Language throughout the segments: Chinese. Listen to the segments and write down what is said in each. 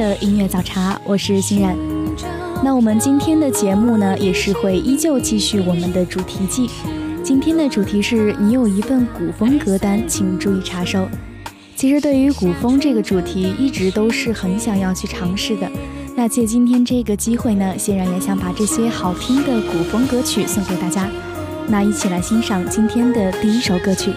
的音乐早茶，我是欣然。那我们今天的节目呢，也是会依旧继续我们的主题季。今天的主题是你有一份古风歌单，请注意查收。其实对于古风这个主题，一直都是很想要去尝试的。那借今天这个机会呢，欣然也想把这些好听的古风歌曲送给大家。那一起来欣赏今天的第一首歌曲。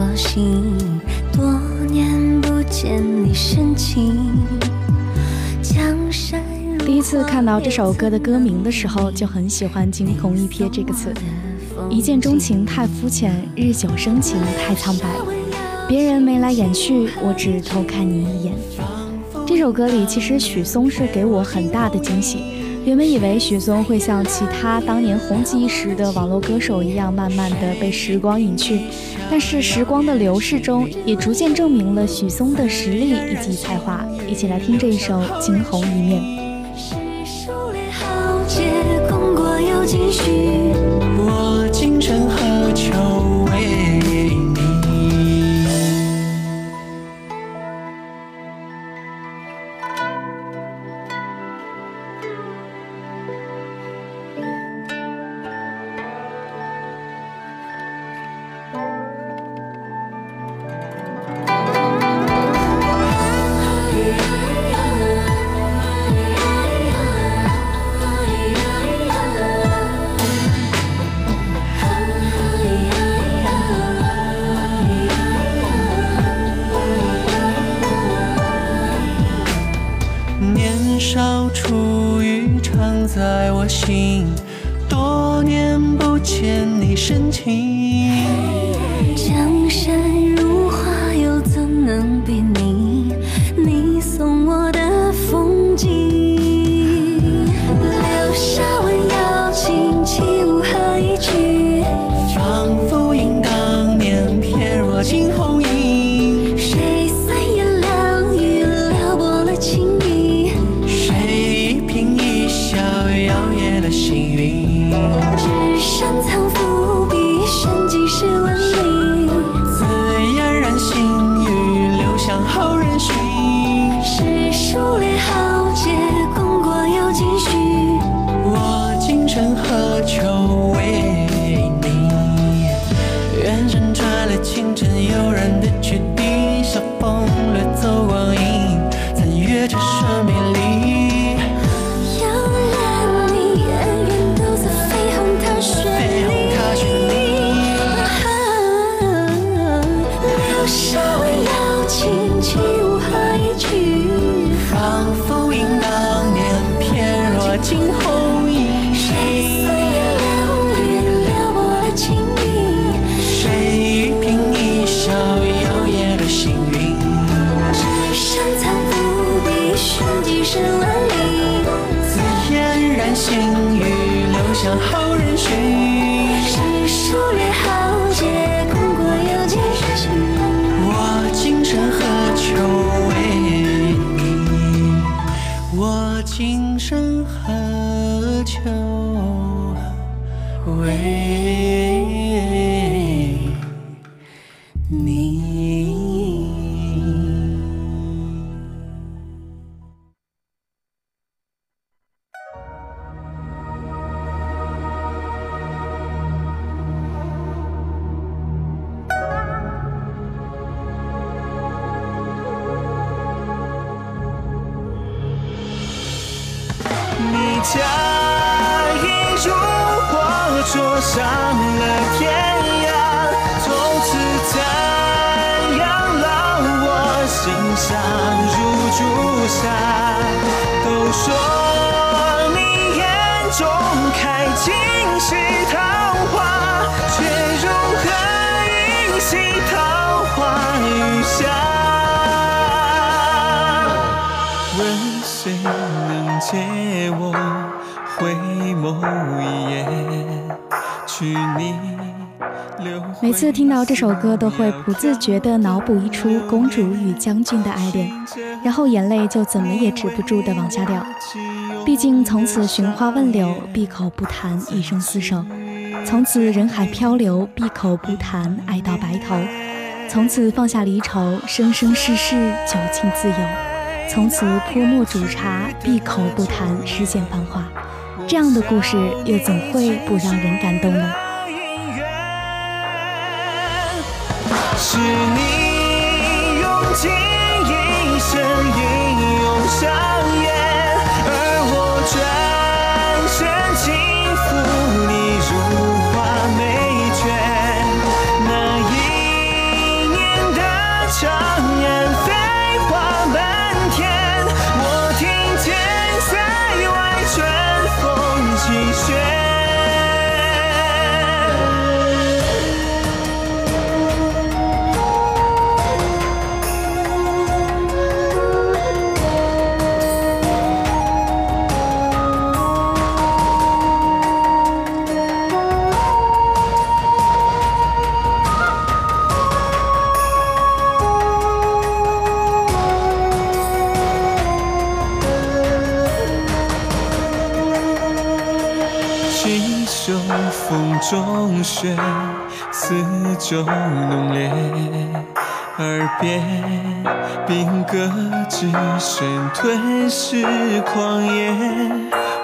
我心，多年不见你深情。第一次看到这首歌的歌名的时候，就很喜欢“惊鸿一瞥”这个词。一见钟情太肤浅，日久生情太苍白。别人眉来眼去，我只偷看你一眼。这首歌里，其实许嵩是给我很大的惊喜。原本以为许嵩会像其他当年红极一时的网络歌手一样，慢慢的被时光隐去。但是时光的流逝中，也逐渐证明了许嵩的实力以及才华。一起来听这一首《惊鸿一面》。machine. 诗文里？自嫣然心语，留香后人寻。回眸一眼？去你留回每次听到这首歌，都会不自觉地脑补一出公主与将军的爱恋，然后眼泪就怎么也止不住地往下掉。毕竟从此寻花问柳，闭口不谈一生厮守；从此人海漂流，闭口不谈爱到白头；从此放下离愁，生生世世酒尽自由。从此泼墨煮茶，闭口不谈世间繁华。这样的故事又怎会不让人感动呢？是你用尽一生英勇上秋风中雪，四周浓烈，耳边兵戈之声吞噬狂野，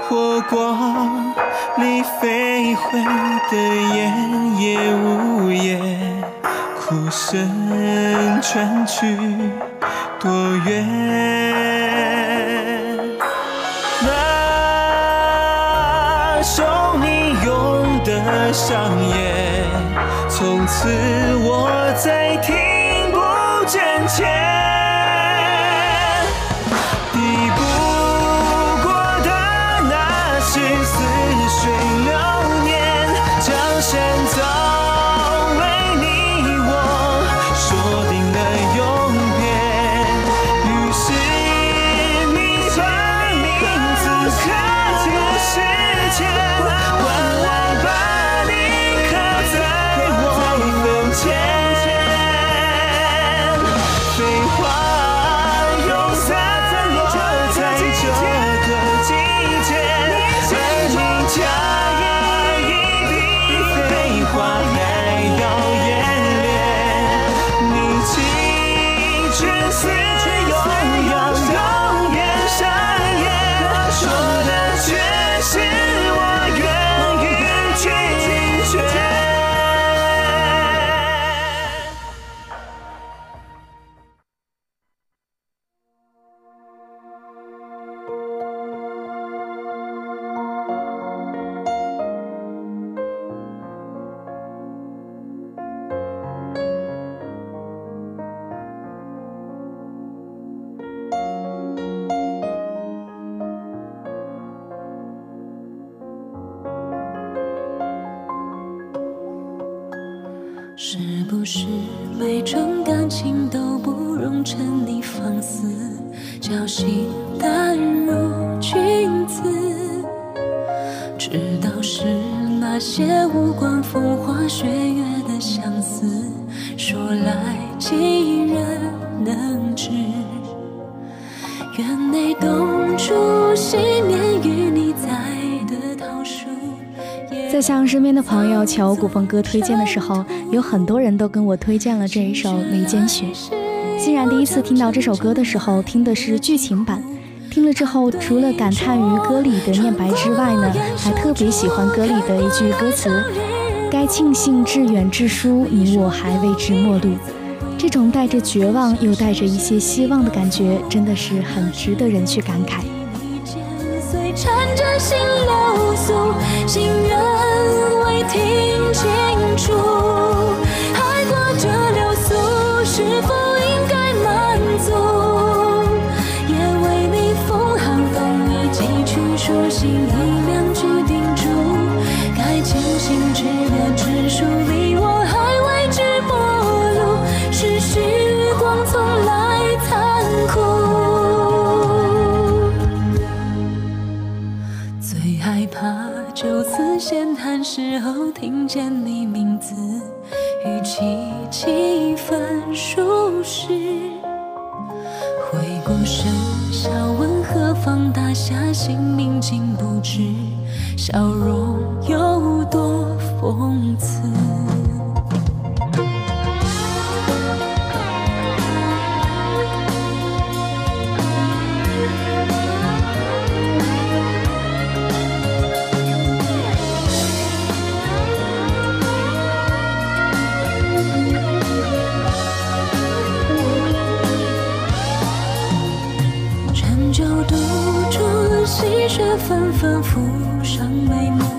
火光里飞回的烟也无言，哭声传去多远？上演，从此我再听不见前。在向身边的朋友求古风歌推荐的时候，有很多人都跟我推荐了这一首《眉间雪》。欣然第一次听到这首歌的时候，听的是剧情版。听了之后，除了感叹于歌里的念白之外呢，还特别喜欢歌里的一句歌词：“该庆幸致远致疏，你我还未知陌路。”这种带着绝望又带着一些希望的感觉，真的是很值得人去感慨。听清楚，时候，听见你名字，语气几分舒适。回过神笑问何方大侠姓名，竟不知笑容有多讽刺。纷纷浮上眉目，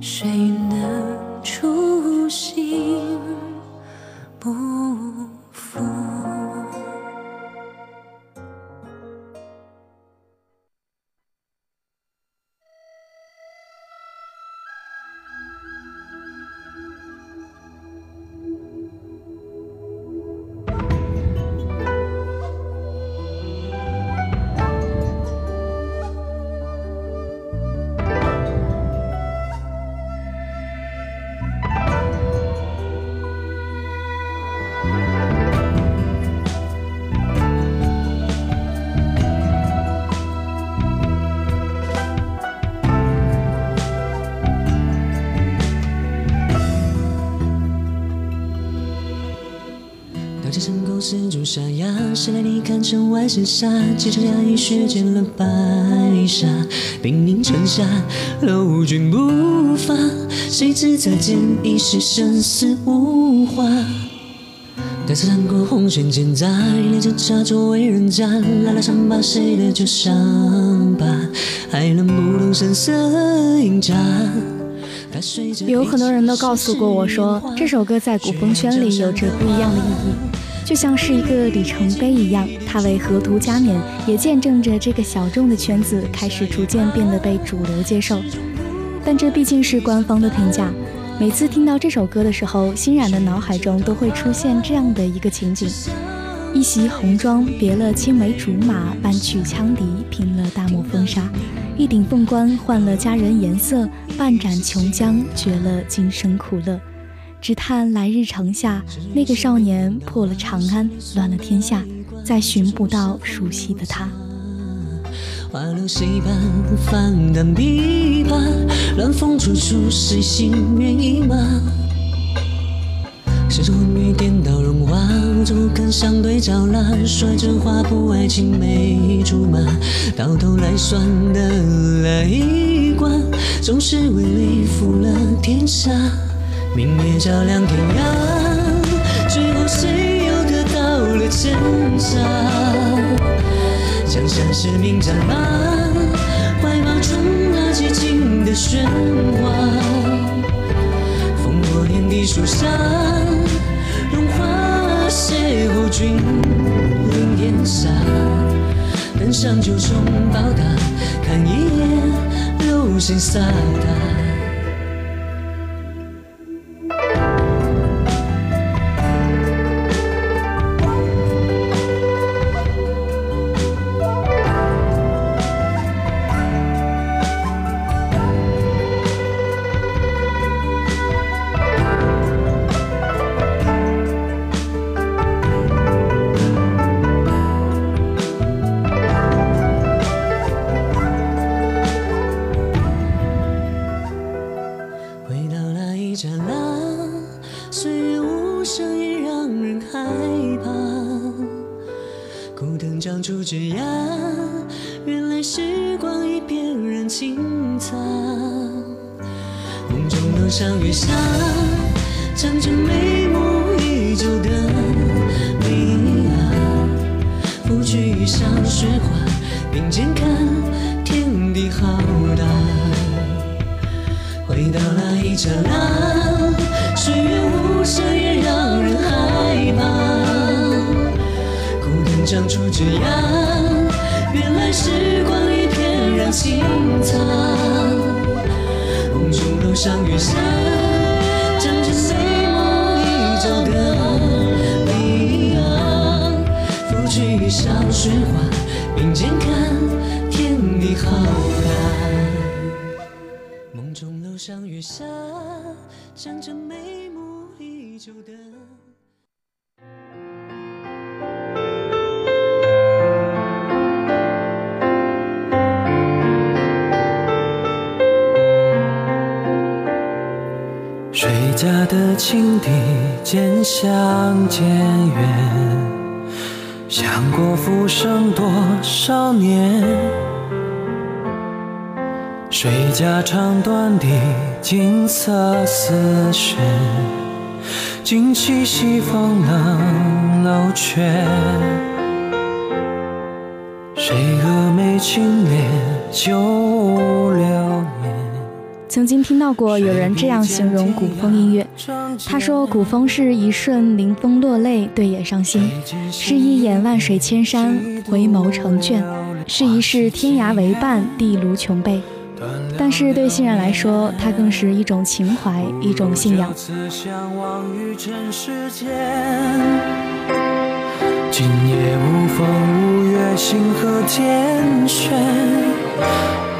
谁上狗是朱砂牙，谁来你看城外盛夏？几场压抑雪溅了白纱，兵临城下，楼君不发。谁知再见已是生死无话。待此战过红尘间杂，一脸茶周围人家，拉拉伤疤谁的旧伤疤，还能不懂声色饮茶。踏碎这有很多人都告诉过我说，这首歌在古风圈里有着不一样的意义，就像是一个里程碑一样，它为河图加冕，也见证着这个小众的圈子开始逐渐变得被主流接受。但这毕竟是官方的评价，每次听到这首歌的时候，欣然的脑海中都会出现这样的一个情景：一袭红妆，别了青梅竹马，半曲羌笛，拼了大漠风沙。一顶凤冠换了佳人颜色，半盏琼浆绝了今生苦乐。只叹来日城下，那个少年破了长安，乱了天下，再寻不到熟悉的他。花落谁伴放胆琵琶，乱风处处谁心猿意马。世事昏雨颠倒荣华，无处不肯相对照蜡。说真花不爱青梅竹马，到头来算得来关，总是为利负了天下。明月照亮天涯，最后谁又得到了真相？江山是名战马，怀抱中那激情的喧哗。烽火连地树下，荣华邂逅君临天下。登上九重宝塔，看一眼流星飒沓。到那一刹那，岁月无声也让人害怕。孤单长出枝桠，原来时光已翩然轻擦。梦中楼上月下，阵阵美梦一朝的你啊。拂去一笑雪花，并肩看天地浩大。下，阵阵眉目依旧的。谁家的青笛渐响渐远，想过浮生多少年。谁家唱断的金色丝弦，惊起西风冷楼阙。谁蛾眉轻敛旧流年？曾经听到过有人这样形容古风音乐，他说古风是一瞬临风落泪，对眼伤心；是一眼万水千山，回眸成眷；是一世天涯为伴，地卢穷悲。但是对欣然来说，它更是一种情怀，一种信仰。相忘于尘世间今夜无风无月，星河天悬。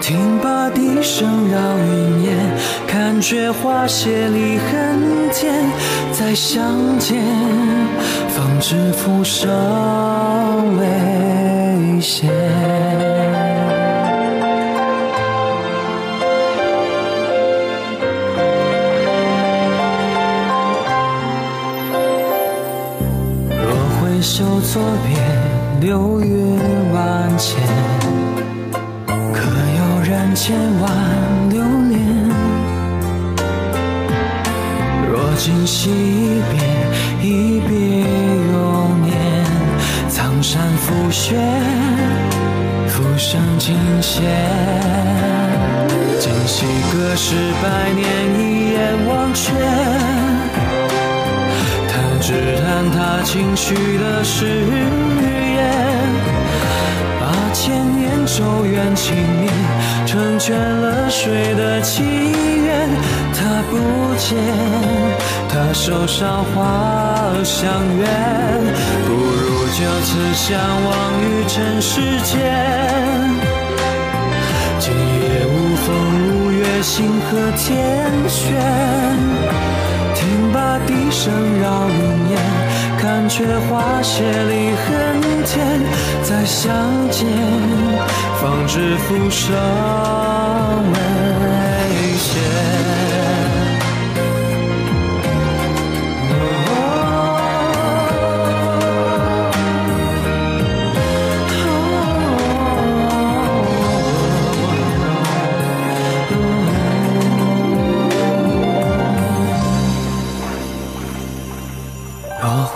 听罢笛声绕云烟，看却花谢离恨天。再相见，方知浮生危险。心许的誓言，把千年咒怨轻念，成全了谁的祈愿？他不见，他手上花香远，不如就此相忘于尘世间。今夜无风无月，星河天悬。听罢笛声绕云烟，但却花谢离恨天。再相见，方知浮生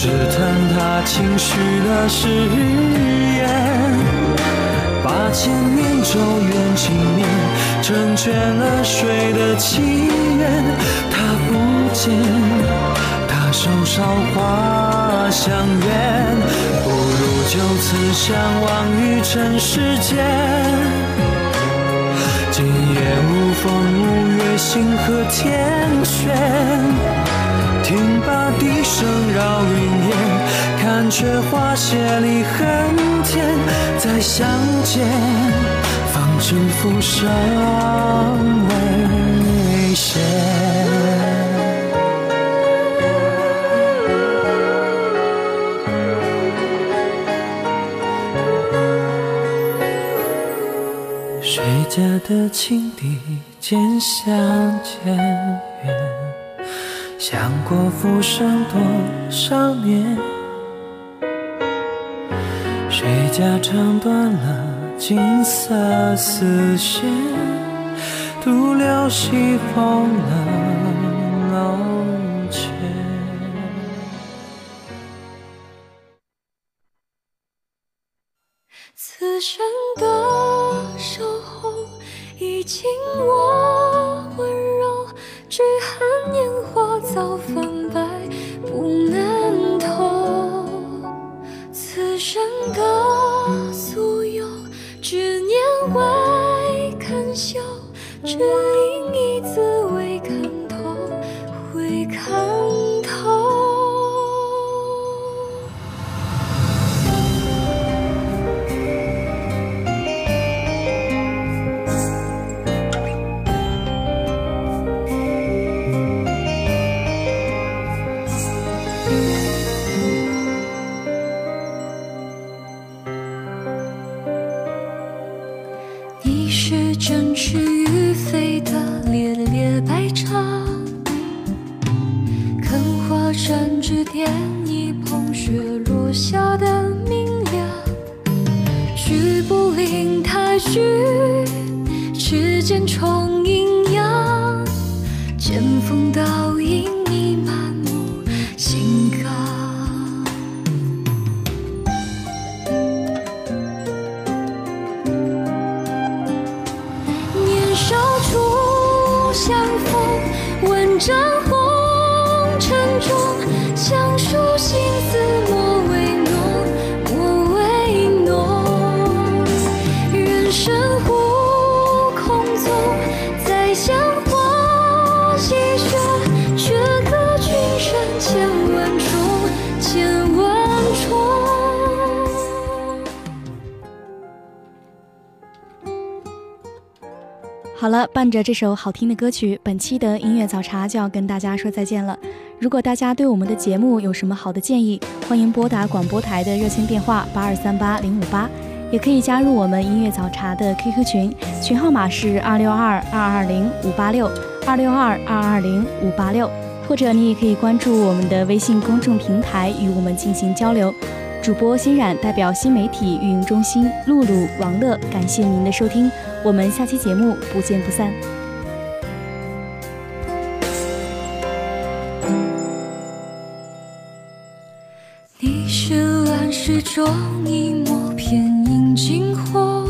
只叹他轻许的誓言，把千年咒怨轻念，成全了谁的祈愿？他不见，他手上花相约，不如就此相忘于尘世间。今夜无风无月，星河天悬。听罢笛声绕云烟，看却花谢离恨天。再相见，方知浮生未歇。谁家的青笛渐相渐？想过浮生多少年？谁家唱断了金色丝线，独留西风冷未肯休，只因一字伴着这首好听的歌曲，本期的音乐早茶就要跟大家说再见了。如果大家对我们的节目有什么好的建议，欢迎拨打广播台的热线电话八二三八零五八，也可以加入我们音乐早茶的 QQ 群，群号码是二六二二二零五八六二六二二二零五八六，或者你也可以关注我们的微信公众平台与我们进行交流。主播欣冉代表新媒体运营中心露露、王乐，感谢您的收听，我们下期节目不见不散。你是乱世中一抹片影惊火，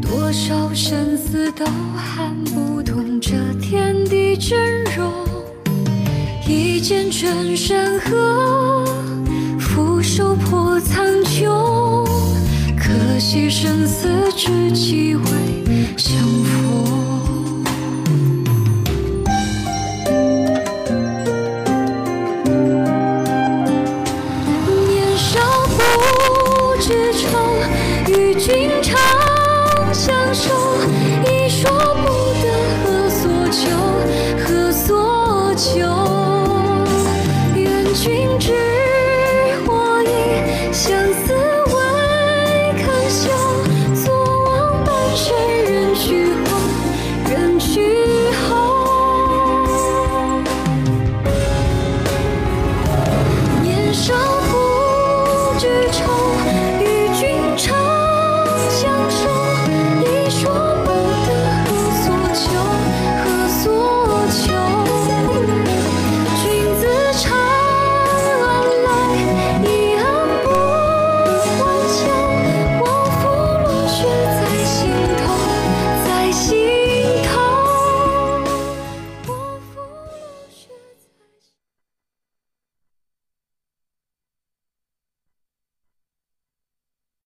多少生死都撼不动这天地真容。一剑震山河，可惜生死之机未相逢。